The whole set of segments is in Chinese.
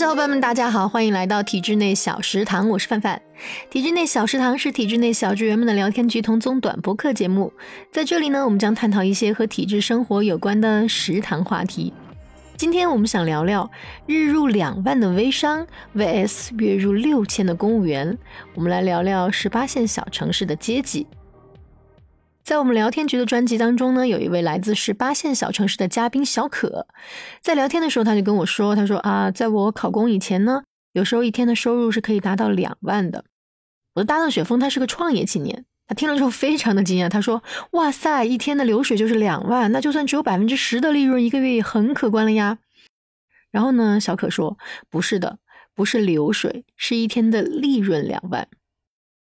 小伙伴们，大家好，欢迎来到体制内小食堂，我是范范。体制内小食堂是体制内小职员们的聊天局同综短播客节目，在这里呢，我们将探讨一些和体制生活有关的食堂话题。今天我们想聊聊日入两万的微商 vs 月入六千的公务员，我们来聊聊十八线小城市的阶级。在我们聊天局的专辑当中呢，有一位来自十八线小城市的嘉宾小可，在聊天的时候他就跟我说，他说啊，在我考公以前呢，有时候一天的收入是可以达到两万的。我的搭档雪峰他是个创业青年，他听了之后非常的惊讶，他说哇塞，一天的流水就是两万，那就算只有百分之十的利润，一个月也很可观了呀。然后呢，小可说不是的，不是流水，是一天的利润两万。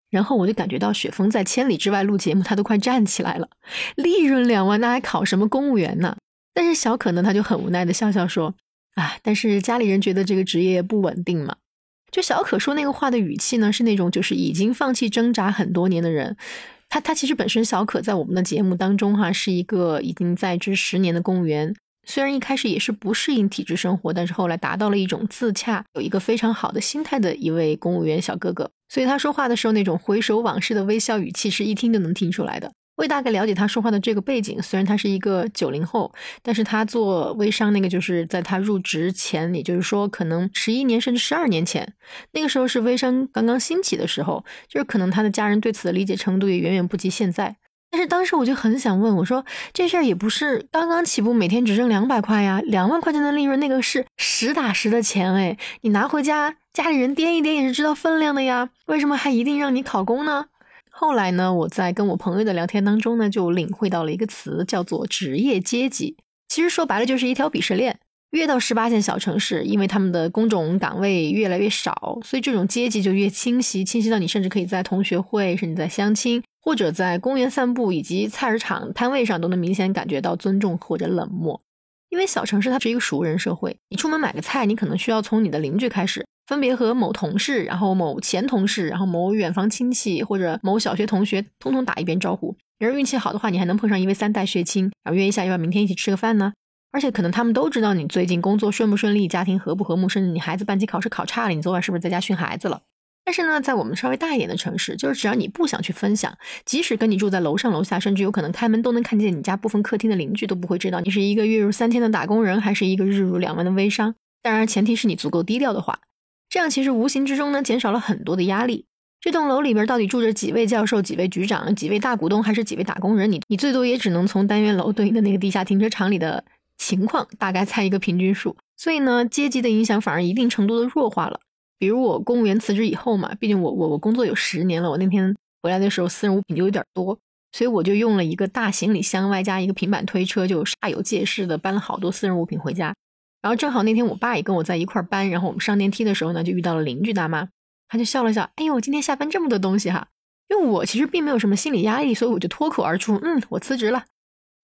然后我就感觉到雪峰在千里之外录节目，他都快站起来了。利润两万，那还考什么公务员呢？但是小可呢，他就很无奈的笑笑说：“啊，但是家里人觉得这个职业不稳定嘛。”就小可说那个话的语气呢，是那种就是已经放弃挣扎很多年的人。他他其实本身小可在我们的节目当中哈，是一个已经在职十年的公务员。虽然一开始也是不适应体制生活，但是后来达到了一种自洽，有一个非常好的心态的一位公务员小哥哥。所以他说话的时候那种回首往事的微笑语气，是一听就能听出来的。我大概了解他说话的这个背景，虽然他是一个九零后，但是他做微商那个就是在他入职前，也就是说可能十一年甚至十二年前，那个时候是微商刚刚兴起的时候，就是可能他的家人对此的理解程度也远远不及现在。但是当时我就很想问，我说这事儿也不是刚刚起步，每天只挣两百块呀，两万块钱的利润，那个是实打实的钱哎，你拿回家，家里人掂一掂也是知道分量的呀，为什么还一定让你考公呢？后来呢，我在跟我朋友的聊天当中呢，就领会到了一个词，叫做职业阶级，其实说白了就是一条鄙视链。越到十八线小城市，因为他们的工种岗位越来越少，所以这种阶级就越清晰，清晰到你甚至可以在同学会，甚至在相亲。或者在公园散步，以及菜市场摊位上，都能明显感觉到尊重或者冷漠。因为小城市它是一个熟人社会，你出门买个菜，你可能需要从你的邻居开始，分别和某同事、然后某前同事、然后某远房亲戚或者某小学同学，通通打一遍招呼。要是运气好的话，你还能碰上一位三代血亲，然后约一下，要不要明天一起吃个饭呢？而且可能他们都知道你最近工作顺不顺利，家庭和不和睦，甚至你孩子班级考试考差了，你昨晚是不是在家训孩子了？但是呢，在我们稍微大一点的城市，就是只要你不想去分享，即使跟你住在楼上楼下，甚至有可能开门都能看见你家部分客厅的邻居，都不会知道你是一个月入三千的打工人，还是一个日入两万的微商。当然，前提是你足够低调的话，这样其实无形之中呢，减少了很多的压力。这栋楼里边到底住着几位教授、几位局长、几位大股东，还是几位打工人？你你最多也只能从单元楼对应的那个地下停车场里的情况大概猜一个平均数。所以呢，阶级的影响反而一定程度的弱化了。比如我公务员辞职以后嘛，毕竟我我我工作有十年了，我那天回来的时候私人物品就有点多，所以我就用了一个大行李箱外加一个平板推车，就煞有介事的搬了好多私人物品回家。然后正好那天我爸也跟我在一块搬，然后我们上电梯的时候呢，就遇到了邻居大妈，她就笑了笑，哎呦，今天下班这么多东西哈。因为我其实并没有什么心理压力，所以我就脱口而出，嗯，我辞职了。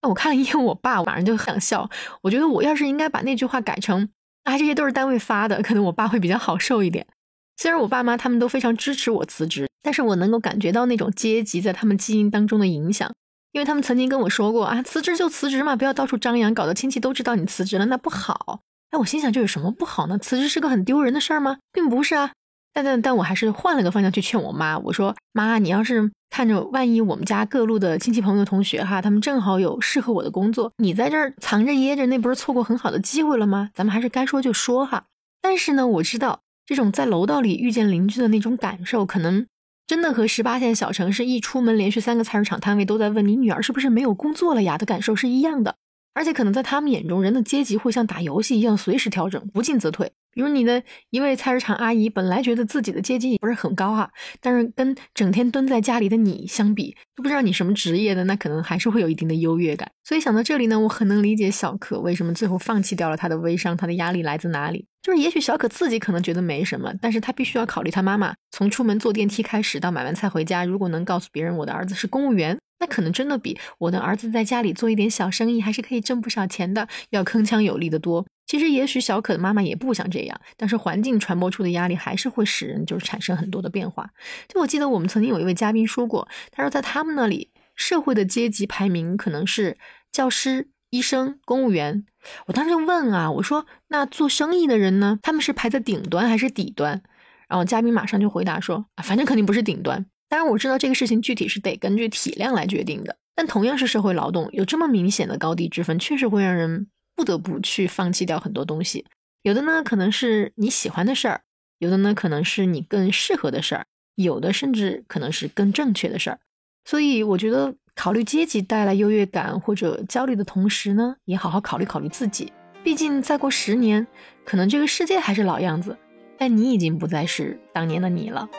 那我看了一眼我爸，我马上就想笑。我觉得我要是应该把那句话改成。啊，这些都是单位发的，可能我爸会比较好受一点。虽然我爸妈他们都非常支持我辞职，但是我能够感觉到那种阶级在他们基因当中的影响，因为他们曾经跟我说过啊，辞职就辞职嘛，不要到处张扬，搞得亲戚都知道你辞职了，那不好。哎，我心想，这有什么不好呢？辞职是个很丢人的事儿吗？并不是啊。但但但我还是换了个方向去劝我妈，我说妈，你要是看着万一我们家各路的亲戚朋友同学哈，他们正好有适合我的工作，你在这儿藏着掖着，那不是错过很好的机会了吗？咱们还是该说就说哈。但是呢，我知道这种在楼道里遇见邻居的那种感受，可能真的和十八线小城市一出门连续三个菜市场摊位都在问你女儿是不是没有工作了呀的感受是一样的。而且可能在他们眼中，人的阶级会像打游戏一样随时调整，不进则退。比如你的一位菜市场阿姨，本来觉得自己的阶级也不是很高啊，但是跟整天蹲在家里的你相比，都不知道你什么职业的，那可能还是会有一定的优越感。所以想到这里呢，我很能理解小可为什么最后放弃掉了他的微商，他的压力来自哪里？就是也许小可自己可能觉得没什么，但是他必须要考虑他妈妈从出门坐电梯开始到买完菜回家，如果能告诉别人我的儿子是公务员。那可能真的比我的儿子在家里做一点小生意，还是可以挣不少钱的，要铿锵有力的多。其实，也许小可的妈妈也不想这样，但是环境传播出的压力还是会使人就是产生很多的变化。就我记得我们曾经有一位嘉宾说过，他说在他们那里，社会的阶级排名可能是教师、医生、公务员，我当时就问啊，我说那做生意的人呢？他们是排在顶端还是底端？然后嘉宾马上就回答说，反正肯定不是顶端。当然我知道这个事情具体是得根据体量来决定的，但同样是社会劳动，有这么明显的高低之分，确实会让人不得不去放弃掉很多东西。有的呢可能是你喜欢的事儿，有的呢可能是你更适合的事儿，有的甚至可能是更正确的事儿。所以我觉得。考虑阶级带来优越感或者焦虑的同时呢，也好好考虑考虑自己。毕竟再过十年，可能这个世界还是老样子，但你已经不再是当年的你了。